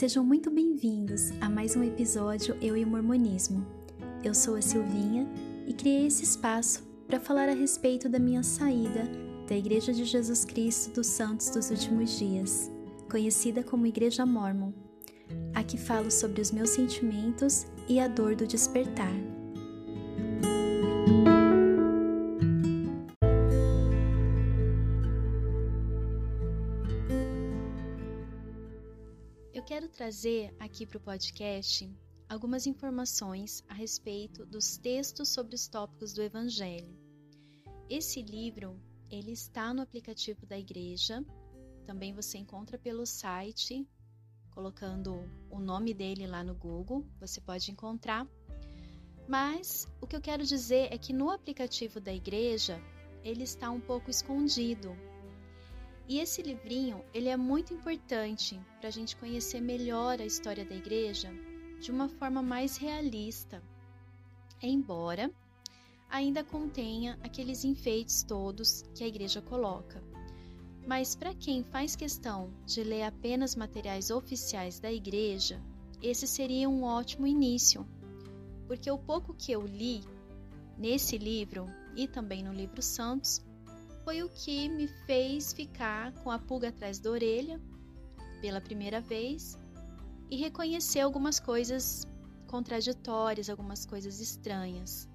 Sejam muito bem-vindos a mais um episódio Eu e o Mormonismo. Eu sou a Silvinha e criei esse espaço para falar a respeito da minha saída da Igreja de Jesus Cristo dos Santos dos Últimos Dias, conhecida como Igreja Mormon. Aqui falo sobre os meus sentimentos e a dor do despertar. Eu quero trazer aqui para o podcast algumas informações a respeito dos textos sobre os tópicos do Evangelho. Esse livro ele está no aplicativo da igreja. Também você encontra pelo site, colocando o nome dele lá no Google, você pode encontrar. Mas o que eu quero dizer é que no aplicativo da igreja ele está um pouco escondido. E esse livrinho ele é muito importante para a gente conhecer melhor a história da igreja de uma forma mais realista. Embora ainda contenha aqueles enfeites todos que a igreja coloca. Mas para quem faz questão de ler apenas materiais oficiais da igreja, esse seria um ótimo início, porque o pouco que eu li nesse livro e também no livro Santos foi o que me fez ficar com a pulga atrás da orelha pela primeira vez e reconhecer algumas coisas contraditórias, algumas coisas estranhas.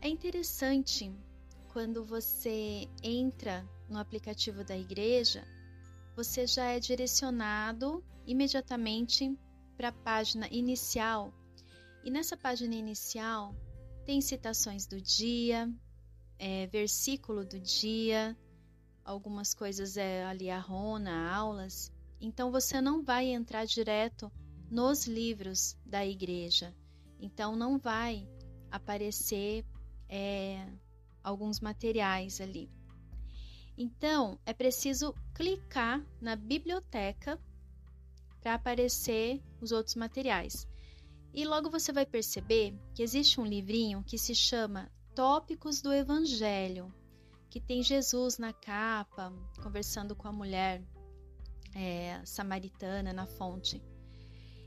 É interessante quando você entra no aplicativo da igreja, você já é direcionado imediatamente para a página inicial. E nessa página inicial tem citações do dia, é, versículo do dia, algumas coisas é ali a rona, aulas. Então você não vai entrar direto nos livros da igreja. Então não vai aparecer é, alguns materiais ali. Então, é preciso clicar na biblioteca para aparecer os outros materiais. E logo você vai perceber que existe um livrinho que se chama Tópicos do Evangelho, que tem Jesus na capa, conversando com a mulher é, samaritana na fonte.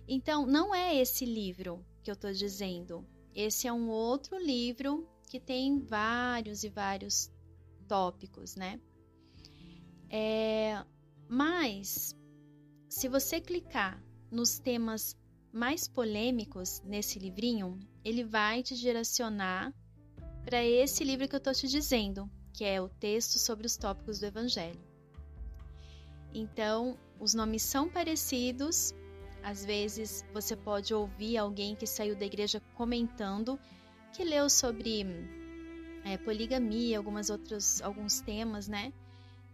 Então, não é esse livro que eu estou dizendo. Esse é um outro livro que tem vários e vários tópicos, né? É, mas, se você clicar nos temas mais polêmicos nesse livrinho, ele vai te direcionar para esse livro que eu estou te dizendo, que é o texto sobre os tópicos do Evangelho. Então, os nomes são parecidos. Às vezes você pode ouvir alguém que saiu da igreja comentando que leu sobre é, poligamia, algumas outros, alguns temas, né?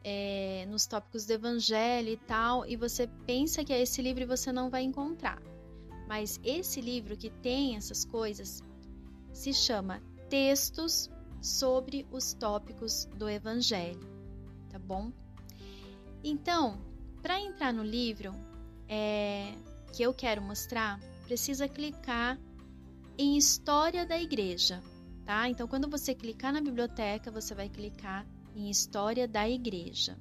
É, nos tópicos do evangelho e tal, e você pensa que é esse livro e você não vai encontrar. Mas esse livro que tem essas coisas se chama Textos sobre os tópicos do evangelho, tá bom? Então, para entrar no livro é, que eu quero mostrar, precisa clicar em História da Igreja, tá? Então, quando você clicar na biblioteca, você vai clicar em História da Igreja.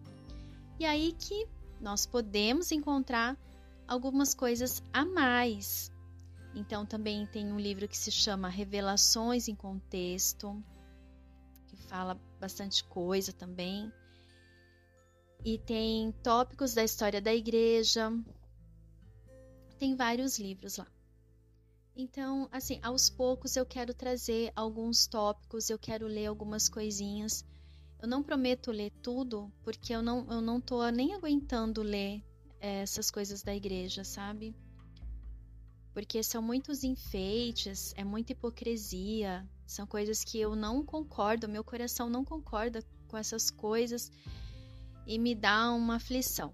E aí que nós podemos encontrar algumas coisas a mais. Então, também tem um livro que se chama Revelações em Contexto, que fala bastante coisa também. E tem tópicos da história da igreja. Tem vários livros lá. Então, assim, aos poucos eu quero trazer alguns tópicos, eu quero ler algumas coisinhas. Eu não prometo ler tudo, porque eu não, eu não tô nem aguentando ler é, essas coisas da igreja, sabe? Porque são muitos enfeites, é muita hipocrisia, são coisas que eu não concordo, meu coração não concorda com essas coisas e me dá uma aflição.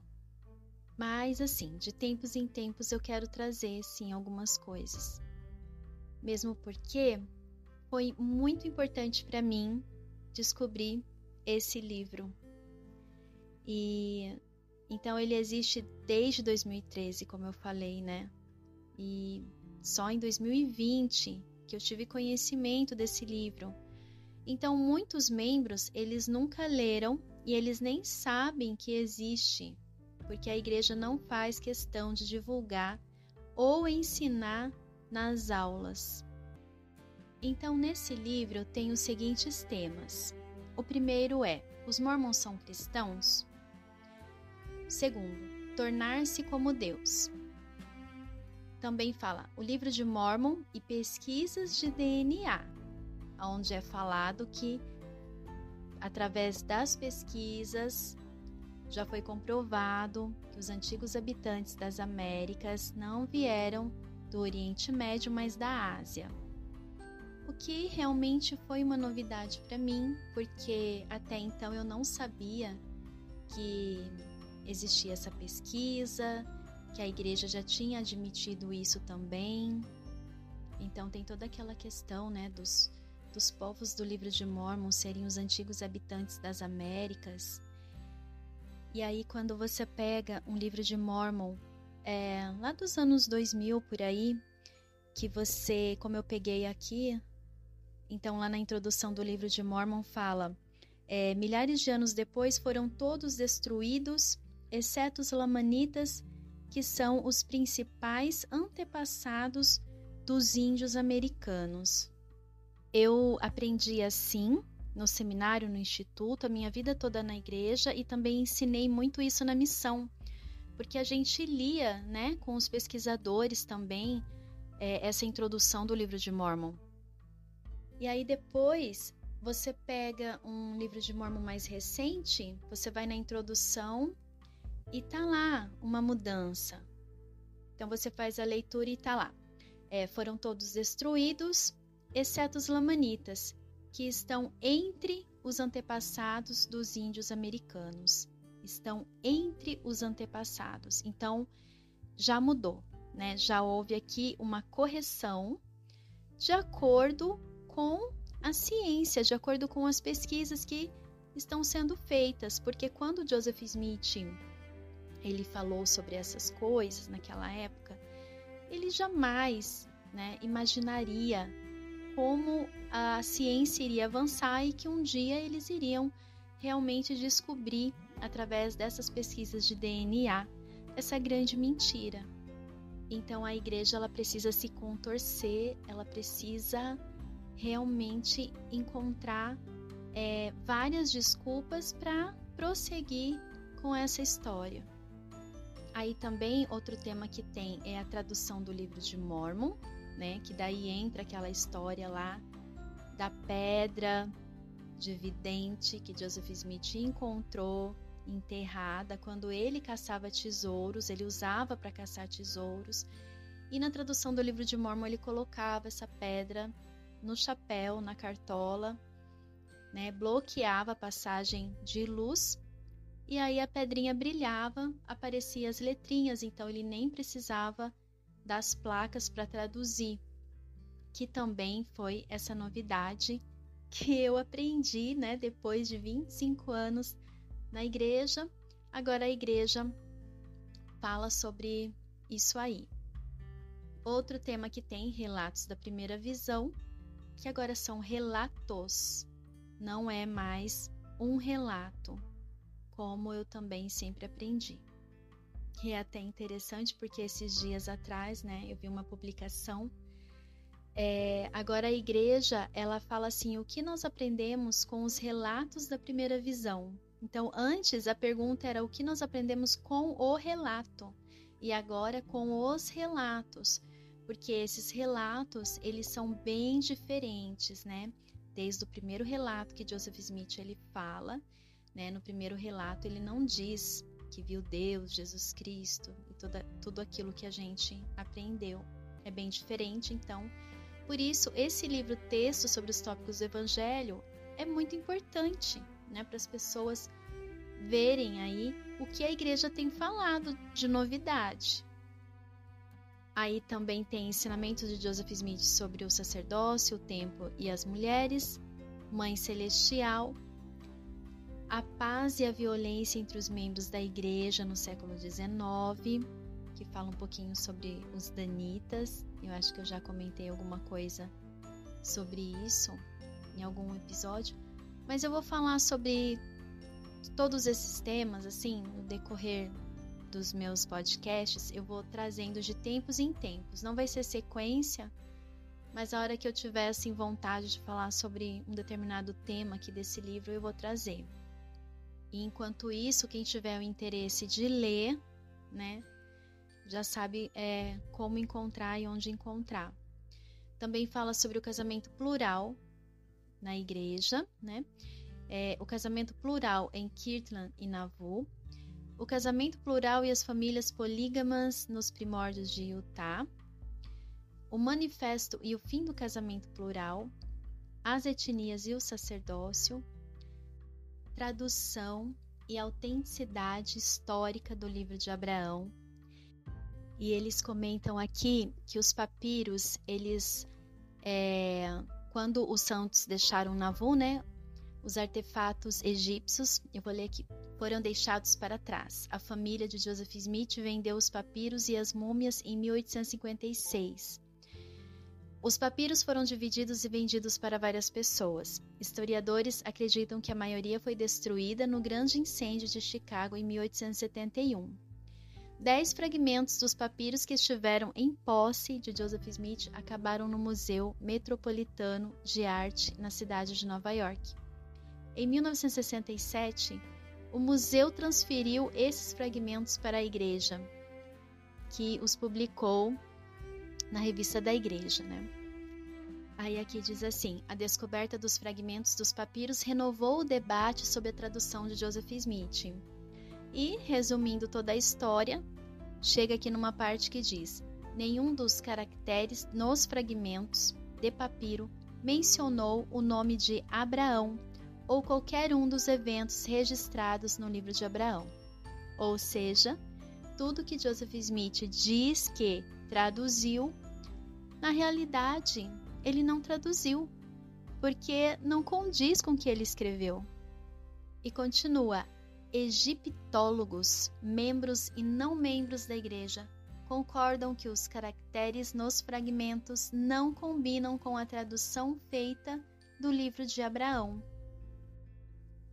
Mas assim, de tempos em tempos eu quero trazer sim algumas coisas mesmo porque foi muito importante para mim descobrir esse livro. E então ele existe desde 2013, como eu falei, né? E só em 2020 que eu tive conhecimento desse livro. Então muitos membros, eles nunca leram e eles nem sabem que existe porque a igreja não faz questão de divulgar ou ensinar nas aulas. Então, nesse livro tenho os seguintes temas. O primeiro é: os mormons são cristãos? Segundo, tornar-se como Deus. Também fala o livro de Mormon e pesquisas de DNA, onde é falado que através das pesquisas já foi comprovado que os antigos habitantes das Américas não vieram do Oriente Médio, mas da Ásia. O que realmente foi uma novidade para mim, porque até então eu não sabia que existia essa pesquisa, que a igreja já tinha admitido isso também. Então tem toda aquela questão, né, dos, dos povos do livro de Mormon serem os antigos habitantes das Américas. E aí quando você pega um livro de Mormon é, lá dos anos 2000 por aí, que você, como eu peguei aqui, então lá na introdução do livro de Mormon fala: é, milhares de anos depois foram todos destruídos, exceto os lamanitas, que são os principais antepassados dos índios americanos. Eu aprendi assim no seminário, no instituto, a minha vida toda na igreja e também ensinei muito isso na missão porque a gente lia, né, com os pesquisadores também, é, essa introdução do livro de Mormon. E aí depois você pega um livro de Mormon mais recente, você vai na introdução e tá lá uma mudança. Então você faz a leitura e tá lá. É, foram todos destruídos, exceto os lamanitas, que estão entre os antepassados dos índios americanos estão entre os antepassados. Então, já mudou, né? Já houve aqui uma correção de acordo com a ciência, de acordo com as pesquisas que estão sendo feitas, porque quando Joseph Smith ele falou sobre essas coisas naquela época, ele jamais, né, imaginaria como a ciência iria avançar e que um dia eles iriam realmente descobrir através dessas pesquisas de DNA essa grande mentira. Então a igreja ela precisa se contorcer, ela precisa realmente encontrar é, várias desculpas para prosseguir com essa história. Aí também outro tema que tem é a tradução do livro de Mormon, né? Que daí entra aquela história lá da pedra de vidente que Joseph Smith encontrou enterrada. Quando ele caçava tesouros, ele usava para caçar tesouros. E na tradução do livro de Mormon, ele colocava essa pedra no chapéu, na cartola, né? bloqueava a passagem de luz. E aí a pedrinha brilhava, aparecia as letrinhas, então ele nem precisava das placas para traduzir, que também foi essa novidade que eu aprendi, né, depois de 25 anos na igreja. Agora a igreja fala sobre isso aí. Outro tema que tem relatos da primeira visão, que agora são relatos, não é mais um relato, como eu também sempre aprendi. E é até interessante porque esses dias atrás, né, eu vi uma publicação. É, agora a igreja ela fala assim: o que nós aprendemos com os relatos da primeira visão? Então, antes a pergunta era o que nós aprendemos com o relato e agora com os relatos, porque esses relatos eles são bem diferentes, né? Desde o primeiro relato que Joseph Smith ele fala, né? No primeiro relato ele não diz que viu Deus, Jesus Cristo e toda, tudo aquilo que a gente aprendeu. É bem diferente, então. Por isso, esse livro texto sobre os tópicos do Evangelho é muito importante, né, para as pessoas verem aí o que a igreja tem falado de novidade. Aí também tem ensinamentos de Joseph Smith sobre o sacerdócio, o tempo e as mulheres, Mãe Celestial, a paz e a violência entre os membros da igreja no século XIX, que fala um pouquinho sobre os danitas. Eu acho que eu já comentei alguma coisa sobre isso em algum episódio, mas eu vou falar sobre todos esses temas, assim, no decorrer dos meus podcasts, eu vou trazendo de tempos em tempos. Não vai ser sequência, mas a hora que eu tiver assim vontade de falar sobre um determinado tema aqui desse livro, eu vou trazer. E enquanto isso, quem tiver o interesse de ler, né, já sabe é, como encontrar e onde encontrar. Também fala sobre o casamento plural na igreja, né? É, o casamento plural em Kirtland e Nauvoo, o casamento plural e as famílias polígamas nos primórdios de Utah, o manifesto e o fim do casamento plural, as etnias e o sacerdócio, tradução e autenticidade histórica do livro de Abraão. E eles comentam aqui que os papiros, eles, é, quando os santos deixaram Navu, né, os artefatos egípcios, eu vou ler aqui, foram deixados para trás. A família de Joseph Smith vendeu os papiros e as múmias em 1856. Os papiros foram divididos e vendidos para várias pessoas. Historiadores acreditam que a maioria foi destruída no grande incêndio de Chicago em 1871. Dez fragmentos dos papiros que estiveram em posse de Joseph Smith acabaram no Museu Metropolitano de Arte na cidade de Nova York. Em 1967, o museu transferiu esses fragmentos para a igreja, que os publicou na revista da igreja, né? Aí aqui diz assim: a descoberta dos fragmentos dos papiros renovou o debate sobre a tradução de Joseph Smith. E, resumindo toda a história, chega aqui numa parte que diz: nenhum dos caracteres nos fragmentos de papiro mencionou o nome de Abraão ou qualquer um dos eventos registrados no livro de Abraão. Ou seja, tudo que Joseph Smith diz que traduziu, na realidade, ele não traduziu, porque não condiz com o que ele escreveu. E continua: egiptólogos, membros e não membros da igreja, concordam que os caracteres nos fragmentos não combinam com a tradução feita do livro de Abraão.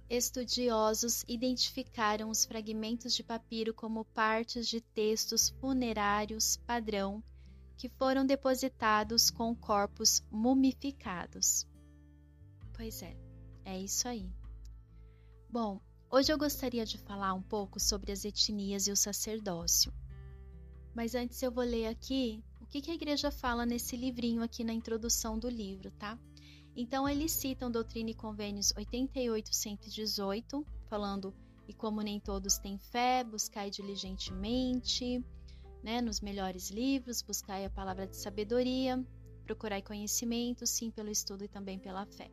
Estudiosos identificaram os fragmentos de papiro como partes de textos funerários padrão que foram depositados com corpos mumificados. Pois é, é isso aí. Bom, hoje eu gostaria de falar um pouco sobre as etnias e o sacerdócio. Mas antes eu vou ler aqui o que, a igreja fala nesse livrinho aqui na introdução do livro, tá? Então, eles citam Doutrina e Convênios 88-118, falando: E como nem todos têm fé, buscai diligentemente, né, nos melhores livros, buscai a palavra de sabedoria, procurai conhecimento, sim, pelo estudo e também pela fé.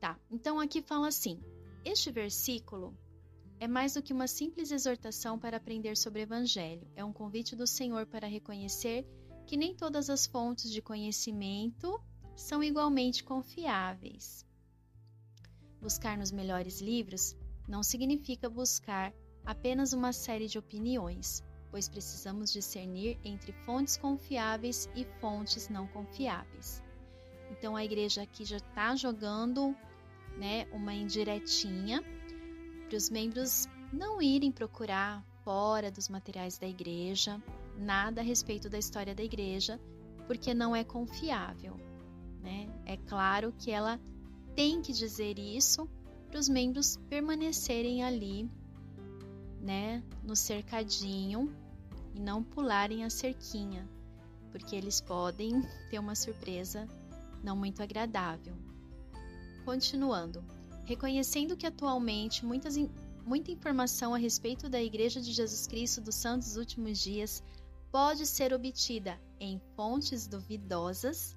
Tá, então aqui fala assim: este versículo é mais do que uma simples exortação para aprender sobre o Evangelho, é um convite do Senhor para reconhecer que nem todas as fontes de conhecimento são igualmente confiáveis. Buscar nos melhores livros não significa buscar apenas uma série de opiniões, pois precisamos discernir entre fontes confiáveis e fontes não confiáveis. Então a igreja aqui já está jogando né, uma indiretinha para os membros não irem procurar fora dos materiais da igreja nada a respeito da história da igreja, porque não é confiável. É claro que ela tem que dizer isso para os membros permanecerem ali, né, no cercadinho e não pularem a cerquinha, porque eles podem ter uma surpresa não muito agradável. Continuando, reconhecendo que atualmente muitas, muita informação a respeito da Igreja de Jesus Cristo dos Santos Últimos Dias pode ser obtida em fontes duvidosas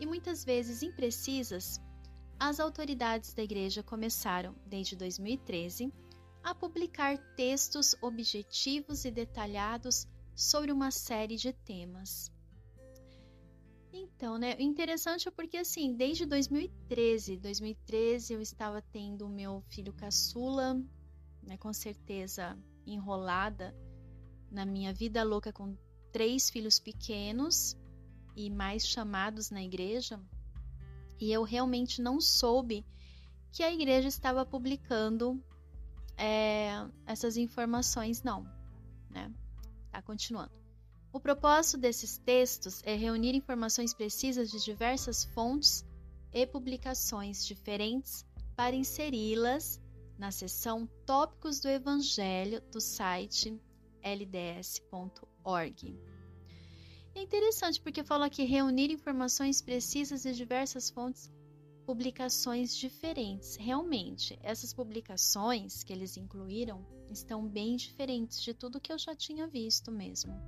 e muitas vezes imprecisas, as autoridades da Igreja começaram, desde 2013, a publicar textos objetivos e detalhados sobre uma série de temas. Então, né, interessante é porque assim, desde 2013, 2013 eu estava tendo o meu filho caçula, né, com certeza enrolada na minha vida louca com três filhos pequenos e mais chamados na igreja, e eu realmente não soube que a igreja estava publicando é, essas informações, não. né? Tá continuando. O propósito desses textos é reunir informações precisas de diversas fontes e publicações diferentes para inseri-las na seção Tópicos do Evangelho do site lds.org. É interessante porque fala que reunir informações precisas de diversas fontes, publicações diferentes. Realmente, essas publicações que eles incluíram estão bem diferentes de tudo que eu já tinha visto mesmo.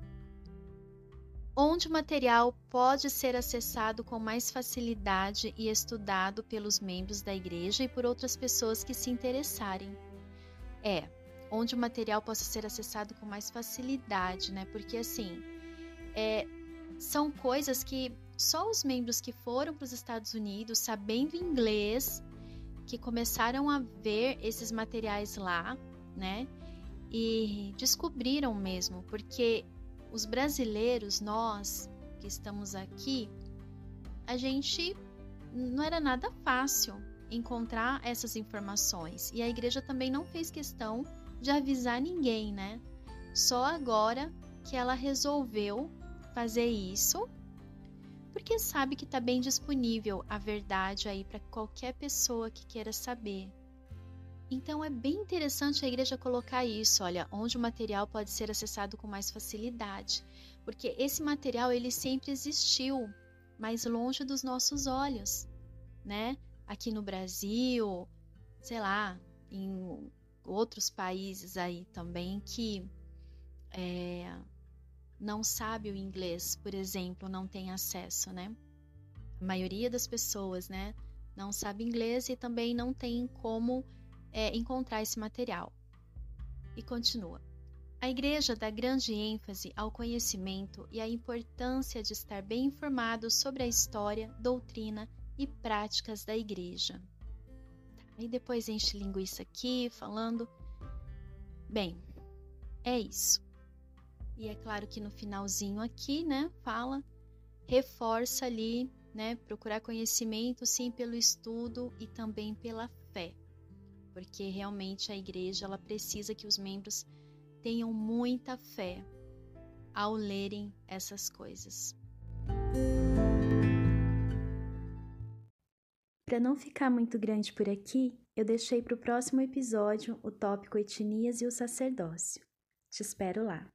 Onde o material pode ser acessado com mais facilidade e estudado pelos membros da igreja e por outras pessoas que se interessarem. É, onde o material possa ser acessado com mais facilidade, né? Porque assim, é, são coisas que só os membros que foram para os Estados Unidos, sabendo inglês, que começaram a ver esses materiais lá, né? E descobriram mesmo, porque os brasileiros, nós que estamos aqui, a gente não era nada fácil encontrar essas informações. E a igreja também não fez questão de avisar ninguém, né? Só agora que ela resolveu fazer isso, porque sabe que está bem disponível a verdade aí para qualquer pessoa que queira saber. Então é bem interessante a igreja colocar isso, olha, onde o material pode ser acessado com mais facilidade, porque esse material ele sempre existiu, mais longe dos nossos olhos, né? Aqui no Brasil, sei lá, em outros países aí também que é, não sabe o inglês, por exemplo, não tem acesso, né? A maioria das pessoas, né, não sabe inglês e também não tem como é, encontrar esse material. E continua. A igreja dá grande ênfase ao conhecimento e à importância de estar bem informado sobre a história, doutrina e práticas da igreja. E depois enche linguiça aqui, falando. Bem, é isso. E é claro que no finalzinho aqui, né, fala, reforça ali, né, procurar conhecimento sim pelo estudo e também pela fé. Porque realmente a igreja ela precisa que os membros tenham muita fé ao lerem essas coisas. Para não ficar muito grande por aqui, eu deixei para o próximo episódio o tópico etnias e o sacerdócio. Te espero lá.